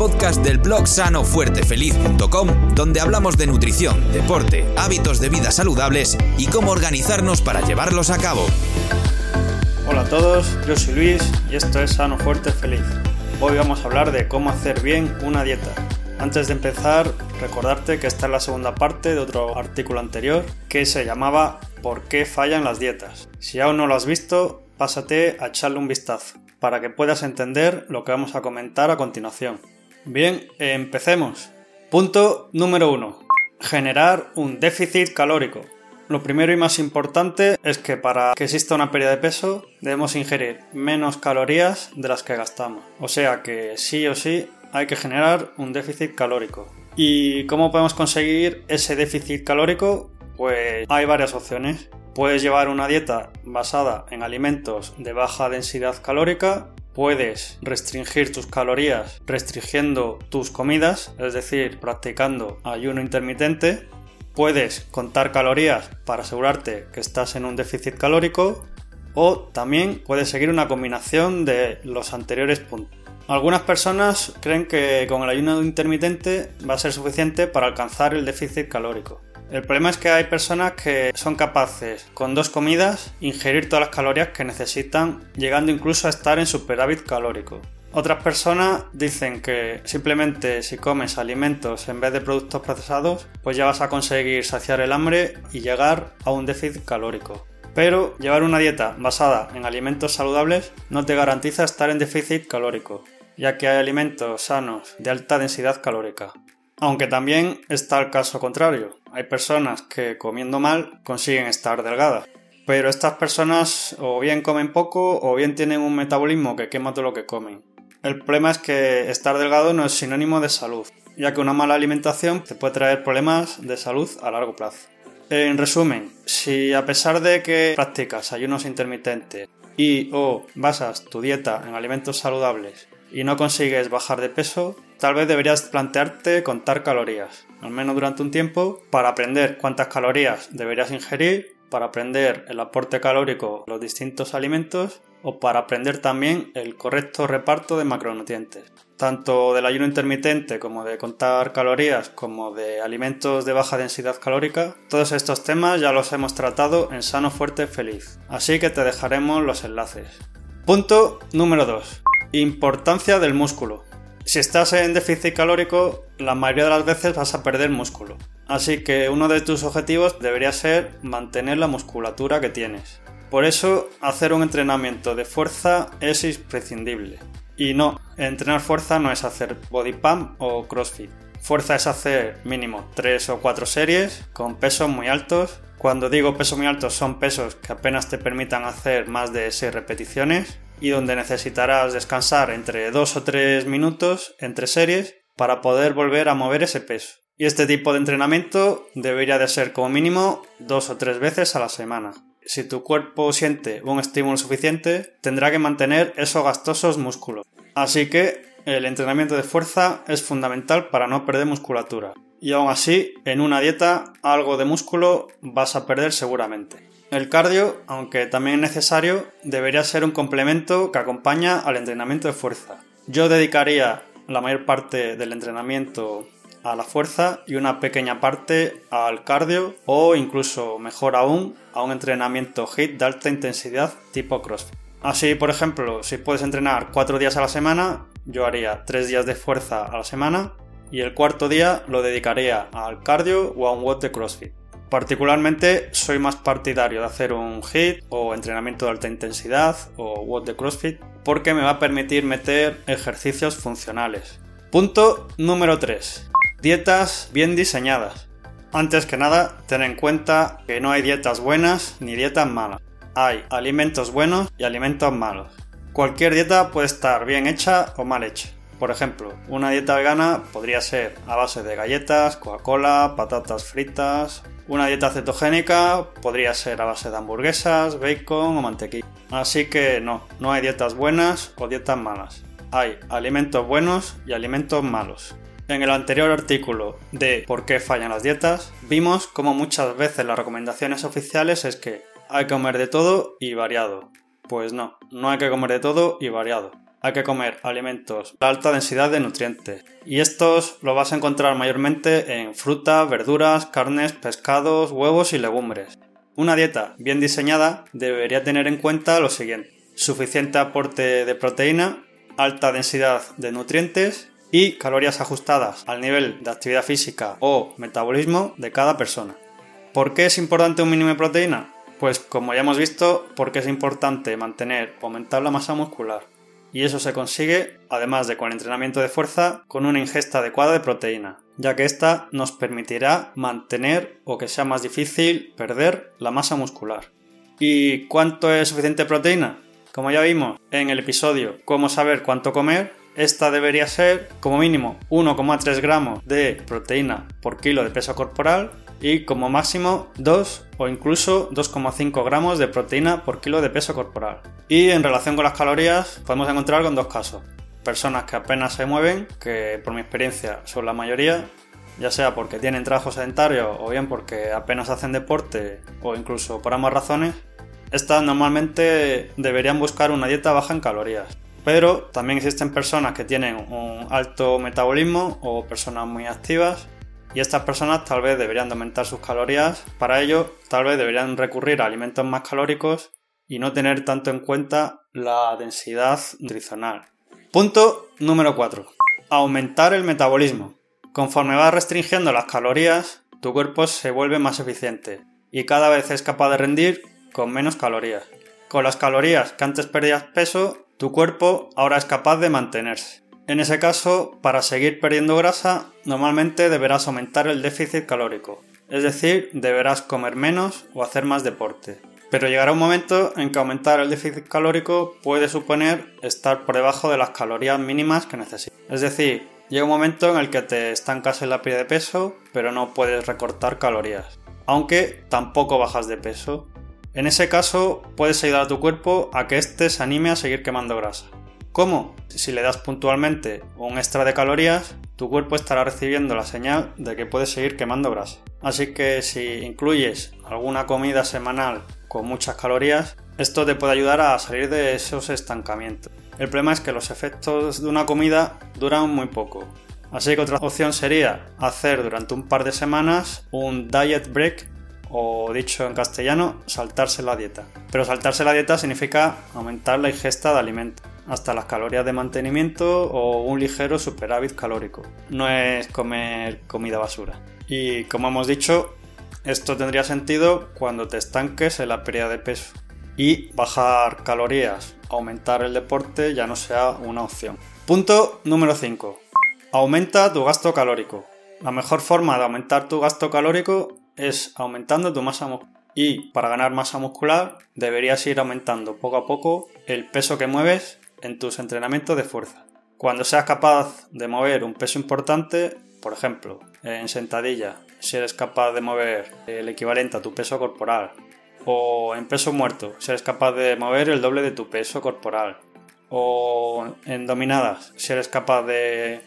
podcast del blog sanofuertefeliz.com, donde hablamos de nutrición, deporte, hábitos de vida saludables y cómo organizarnos para llevarlos a cabo. Hola a todos, yo soy Luis y esto es Sano Fuerte Feliz. Hoy vamos a hablar de cómo hacer bien una dieta. Antes de empezar, recordarte que esta es la segunda parte de otro artículo anterior que se llamaba ¿Por qué fallan las dietas? Si aún no lo has visto, pásate a echarle un vistazo para que puedas entender lo que vamos a comentar a continuación. Bien, empecemos. Punto número 1. Generar un déficit calórico. Lo primero y más importante es que para que exista una pérdida de peso debemos ingerir menos calorías de las que gastamos. O sea que sí o sí hay que generar un déficit calórico. ¿Y cómo podemos conseguir ese déficit calórico? Pues hay varias opciones. Puedes llevar una dieta basada en alimentos de baja densidad calórica, puedes restringir tus calorías restringiendo tus comidas, es decir, practicando ayuno intermitente, puedes contar calorías para asegurarte que estás en un déficit calórico o también puedes seguir una combinación de los anteriores puntos. Algunas personas creen que con el ayuno intermitente va a ser suficiente para alcanzar el déficit calórico. El problema es que hay personas que son capaces con dos comidas ingerir todas las calorías que necesitan, llegando incluso a estar en superávit calórico. Otras personas dicen que simplemente si comes alimentos en vez de productos procesados, pues ya vas a conseguir saciar el hambre y llegar a un déficit calórico. Pero llevar una dieta basada en alimentos saludables no te garantiza estar en déficit calórico, ya que hay alimentos sanos de alta densidad calórica. Aunque también está el caso contrario. Hay personas que comiendo mal consiguen estar delgadas. Pero estas personas o bien comen poco o bien tienen un metabolismo que quema todo lo que comen. El problema es que estar delgado no es sinónimo de salud, ya que una mala alimentación te puede traer problemas de salud a largo plazo. En resumen, si a pesar de que practicas ayunos intermitentes y o basas tu dieta en alimentos saludables y no consigues bajar de peso, tal vez deberías plantearte contar calorías, al menos durante un tiempo, para aprender cuántas calorías deberías ingerir, para aprender el aporte calórico de los distintos alimentos o para aprender también el correcto reparto de macronutrientes. Tanto del ayuno intermitente como de contar calorías como de alimentos de baja densidad calórica, todos estos temas ya los hemos tratado en Sano Fuerte Feliz, así que te dejaremos los enlaces. Punto número 2. Importancia del músculo. Si estás en déficit calórico, la mayoría de las veces vas a perder músculo. Así que uno de tus objetivos debería ser mantener la musculatura que tienes. Por eso, hacer un entrenamiento de fuerza es imprescindible. Y no, entrenar fuerza no es hacer body pump o crossfit. Fuerza es hacer mínimo 3 o 4 series con pesos muy altos. Cuando digo pesos muy altos son pesos que apenas te permitan hacer más de 6 repeticiones y donde necesitarás descansar entre 2 o 3 minutos entre series para poder volver a mover ese peso. Y este tipo de entrenamiento debería de ser como mínimo dos o tres veces a la semana. Si tu cuerpo siente un estímulo suficiente, tendrá que mantener esos gastosos músculos. Así que el entrenamiento de fuerza es fundamental para no perder musculatura. Y aún así, en una dieta, algo de músculo vas a perder seguramente. El cardio, aunque también es necesario, debería ser un complemento que acompaña al entrenamiento de fuerza. Yo dedicaría la mayor parte del entrenamiento a la fuerza y una pequeña parte al cardio o incluso mejor aún a un entrenamiento HIIT de alta intensidad tipo CrossFit. Así, por ejemplo, si puedes entrenar cuatro días a la semana, yo haría tres días de fuerza a la semana y el cuarto día lo dedicaría al cardio o a un WOD de CrossFit. Particularmente soy más partidario de hacer un HIIT o entrenamiento de alta intensidad o WOD de CrossFit porque me va a permitir meter ejercicios funcionales. Punto número 3. Dietas bien diseñadas. Antes que nada, ten en cuenta que no hay dietas buenas ni dietas malas. Hay alimentos buenos y alimentos malos. Cualquier dieta puede estar bien hecha o mal hecha. Por ejemplo, una dieta vegana podría ser a base de galletas, Coca-Cola, patatas fritas. Una dieta cetogénica podría ser a base de hamburguesas, bacon o mantequilla. Así que no, no hay dietas buenas o dietas malas. Hay alimentos buenos y alimentos malos. En el anterior artículo de ¿Por qué fallan las dietas? vimos cómo muchas veces las recomendaciones oficiales es que hay que comer de todo y variado. Pues no, no hay que comer de todo y variado. Hay que comer alimentos de alta densidad de nutrientes. Y estos los vas a encontrar mayormente en frutas, verduras, carnes, pescados, huevos y legumbres. Una dieta bien diseñada debería tener en cuenta lo siguiente. Suficiente aporte de proteína, alta densidad de nutrientes y calorías ajustadas al nivel de actividad física o metabolismo de cada persona. ¿Por qué es importante un mínimo de proteína? Pues como ya hemos visto, porque es importante mantener o aumentar la masa muscular. Y eso se consigue, además de con entrenamiento de fuerza, con una ingesta adecuada de proteína, ya que esta nos permitirá mantener o que sea más difícil perder la masa muscular. ¿Y cuánto es suficiente proteína? Como ya vimos en el episodio Cómo saber cuánto comer, esta debería ser como mínimo 1,3 gramos de proteína por kilo de peso corporal y como máximo 2 o incluso 2,5 gramos de proteína por kilo de peso corporal. Y en relación con las calorías podemos encontrar con dos casos. Personas que apenas se mueven, que por mi experiencia son la mayoría, ya sea porque tienen trabajo sedentario o bien porque apenas hacen deporte o incluso por ambas razones, estas normalmente deberían buscar una dieta baja en calorías. Pero también existen personas que tienen un alto metabolismo o personas muy activas y estas personas tal vez deberían aumentar sus calorías. Para ello, tal vez deberían recurrir a alimentos más calóricos y no tener tanto en cuenta la densidad nutricional. Punto número 4. Aumentar el metabolismo. Conforme vas restringiendo las calorías, tu cuerpo se vuelve más eficiente y cada vez es capaz de rendir con menos calorías. Con las calorías que antes perdías peso, tu cuerpo ahora es capaz de mantenerse. En ese caso, para seguir perdiendo grasa, normalmente deberás aumentar el déficit calórico, es decir, deberás comer menos o hacer más deporte. Pero llegará un momento en que aumentar el déficit calórico puede suponer estar por debajo de las calorías mínimas que necesitas. Es decir, llega un momento en el que te estancas en la pérdida de peso, pero no puedes recortar calorías. Aunque tampoco bajas de peso. En ese caso, puedes ayudar a tu cuerpo a que éste se anime a seguir quemando grasa. ¿Cómo? Si le das puntualmente un extra de calorías, tu cuerpo estará recibiendo la señal de que puedes seguir quemando grasa. Así que si incluyes alguna comida semanal con muchas calorías, esto te puede ayudar a salir de esos estancamientos. El problema es que los efectos de una comida duran muy poco. Así que otra opción sería hacer durante un par de semanas un diet break o dicho en castellano, saltarse la dieta. Pero saltarse la dieta significa aumentar la ingesta de alimentos hasta las calorías de mantenimiento o un ligero superávit calórico. No es comer comida basura. Y como hemos dicho, esto tendría sentido cuando te estanques en la pérdida de peso. Y bajar calorías, aumentar el deporte ya no sea una opción. Punto número 5. Aumenta tu gasto calórico. La mejor forma de aumentar tu gasto calórico es aumentando tu masa muscular. Y para ganar masa muscular deberías ir aumentando poco a poco el peso que mueves en tus entrenamientos de fuerza. Cuando seas capaz de mover un peso importante, por ejemplo, en sentadilla, si eres capaz de mover el equivalente a tu peso corporal, o en peso muerto, si eres capaz de mover el doble de tu peso corporal, o en dominadas, si eres capaz de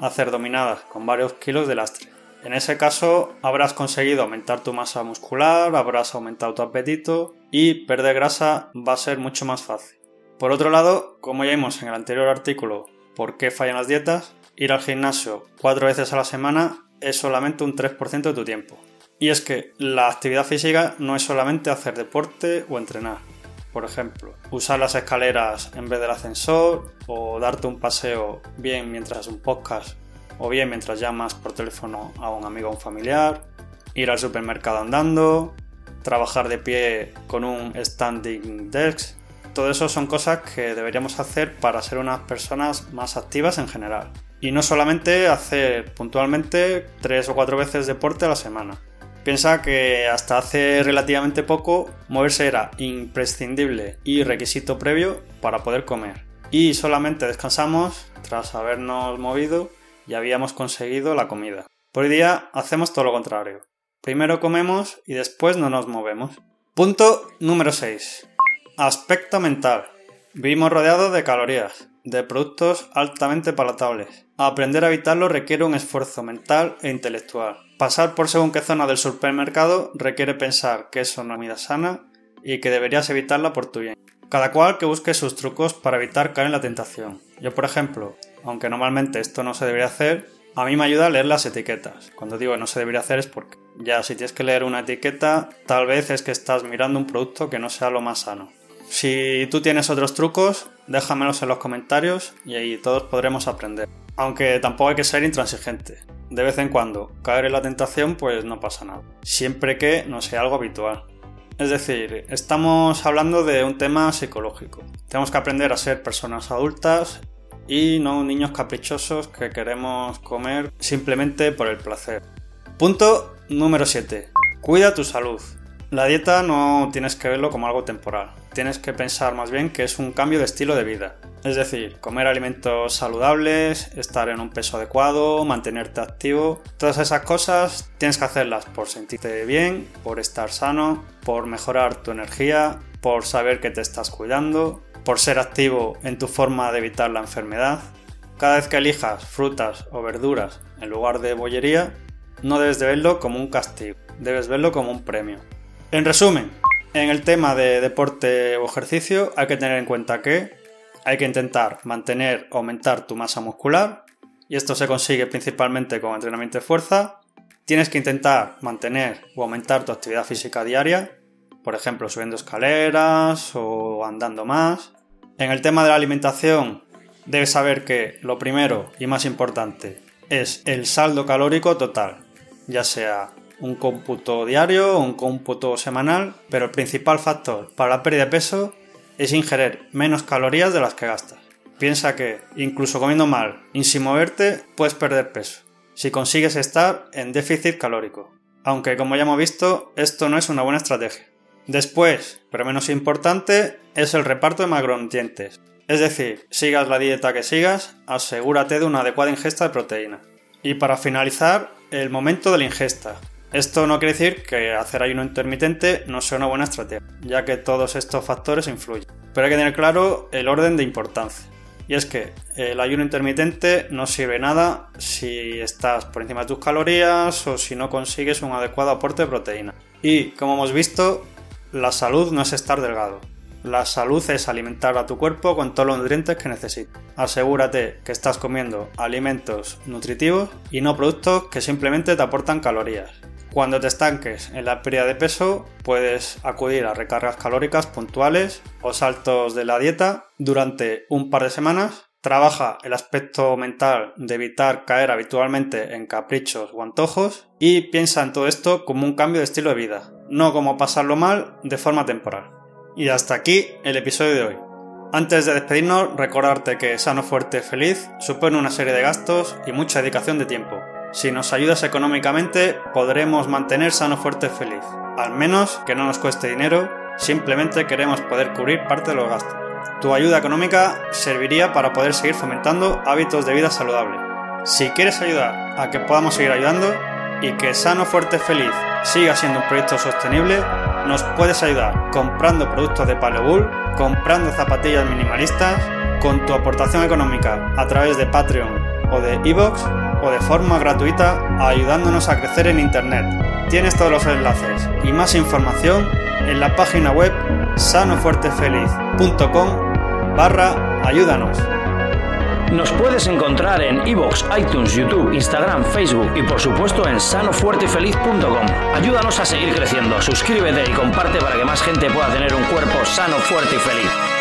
hacer dominadas con varios kilos de lastre. En ese caso habrás conseguido aumentar tu masa muscular, habrás aumentado tu apetito y perder grasa va a ser mucho más fácil. Por otro lado, como ya vimos en el anterior artículo, ¿por qué fallan las dietas? Ir al gimnasio cuatro veces a la semana es solamente un 3% de tu tiempo. Y es que la actividad física no es solamente hacer deporte o entrenar. Por ejemplo, usar las escaleras en vez del ascensor o darte un paseo bien mientras un podcast o bien mientras llamas por teléfono a un amigo o un familiar, ir al supermercado andando, trabajar de pie con un standing desk, todo eso son cosas que deberíamos hacer para ser unas personas más activas en general. Y no solamente hacer puntualmente tres o cuatro veces deporte a la semana. Piensa que hasta hace relativamente poco moverse era imprescindible y requisito previo para poder comer. Y solamente descansamos tras habernos movido y habíamos conseguido la comida. Por hoy día hacemos todo lo contrario. Primero comemos y después no nos movemos. Punto número 6. Aspecto mental. Vivimos rodeados de calorías, de productos altamente palatables. Aprender a evitarlo requiere un esfuerzo mental e intelectual. Pasar por según qué zona del supermercado requiere pensar que eso no es comida sana y que deberías evitarla por tu bien. Cada cual que busque sus trucos para evitar caer en la tentación. Yo, por ejemplo, aunque normalmente esto no se debería hacer, a mí me ayuda a leer las etiquetas. Cuando digo no se debería hacer es porque ya si tienes que leer una etiqueta, tal vez es que estás mirando un producto que no sea lo más sano. Si tú tienes otros trucos, déjamelos en los comentarios y ahí todos podremos aprender. Aunque tampoco hay que ser intransigente. De vez en cuando caer en la tentación pues no pasa nada. Siempre que no sea algo habitual. Es decir, estamos hablando de un tema psicológico. Tenemos que aprender a ser personas adultas y no niños caprichosos que queremos comer simplemente por el placer. Punto número 7. Cuida tu salud. La dieta no tienes que verlo como algo temporal, tienes que pensar más bien que es un cambio de estilo de vida. Es decir, comer alimentos saludables, estar en un peso adecuado, mantenerte activo, todas esas cosas tienes que hacerlas por sentirte bien, por estar sano, por mejorar tu energía, por saber que te estás cuidando, por ser activo en tu forma de evitar la enfermedad. Cada vez que elijas frutas o verduras en lugar de bollería, no debes de verlo como un castigo, debes verlo como un premio. En resumen, en el tema de deporte o ejercicio hay que tener en cuenta que hay que intentar mantener o aumentar tu masa muscular y esto se consigue principalmente con entrenamiento de fuerza. Tienes que intentar mantener o aumentar tu actividad física diaria, por ejemplo subiendo escaleras o andando más. En el tema de la alimentación debes saber que lo primero y más importante es el saldo calórico total, ya sea un cómputo diario o un cómputo semanal, pero el principal factor para la pérdida de peso es ingerir menos calorías de las que gastas. Piensa que, incluso comiendo mal y sin moverte, puedes perder peso, si consigues estar en déficit calórico. Aunque, como ya hemos visto, esto no es una buena estrategia. Después, pero menos importante, es el reparto de macronutrientes. Es decir, sigas la dieta que sigas, asegúrate de una adecuada ingesta de proteína. Y para finalizar, el momento de la ingesta. Esto no quiere decir que hacer ayuno intermitente no sea una buena estrategia, ya que todos estos factores influyen. Pero hay que tener claro el orden de importancia. Y es que el ayuno intermitente no sirve nada si estás por encima de tus calorías o si no consigues un adecuado aporte de proteína. Y como hemos visto, la salud no es estar delgado. La salud es alimentar a tu cuerpo con todos los nutrientes que necesita. Asegúrate que estás comiendo alimentos nutritivos y no productos que simplemente te aportan calorías. Cuando te estanques en la pérdida de peso, puedes acudir a recargas calóricas puntuales o saltos de la dieta durante un par de semanas. Trabaja el aspecto mental de evitar caer habitualmente en caprichos o antojos y piensa en todo esto como un cambio de estilo de vida, no como pasarlo mal de forma temporal. Y hasta aquí el episodio de hoy. Antes de despedirnos, recordarte que Sano Fuerte Feliz supone una serie de gastos y mucha dedicación de tiempo si nos ayudas económicamente, podremos mantener sano, fuerte feliz. Al menos que no nos cueste dinero, simplemente queremos poder cubrir parte de los gastos. Tu ayuda económica serviría para poder seguir fomentando hábitos de vida saludable. Si quieres ayudar a que podamos seguir ayudando y que Sano, Fuerte, Feliz siga siendo un proyecto sostenible, nos puedes ayudar comprando productos de Paleobull, comprando zapatillas minimalistas, con tu aportación económica a través de Patreon o de Evox o de forma gratuita ayudándonos a crecer en Internet. Tienes todos los enlaces y más información en la página web sanofuertefeliz.com barra ayúdanos. Nos puedes encontrar en iVoox, iTunes, YouTube, Instagram, Facebook y por supuesto en sanofuertefeliz.com. Ayúdanos a seguir creciendo, suscríbete y comparte para que más gente pueda tener un cuerpo sano, fuerte y feliz.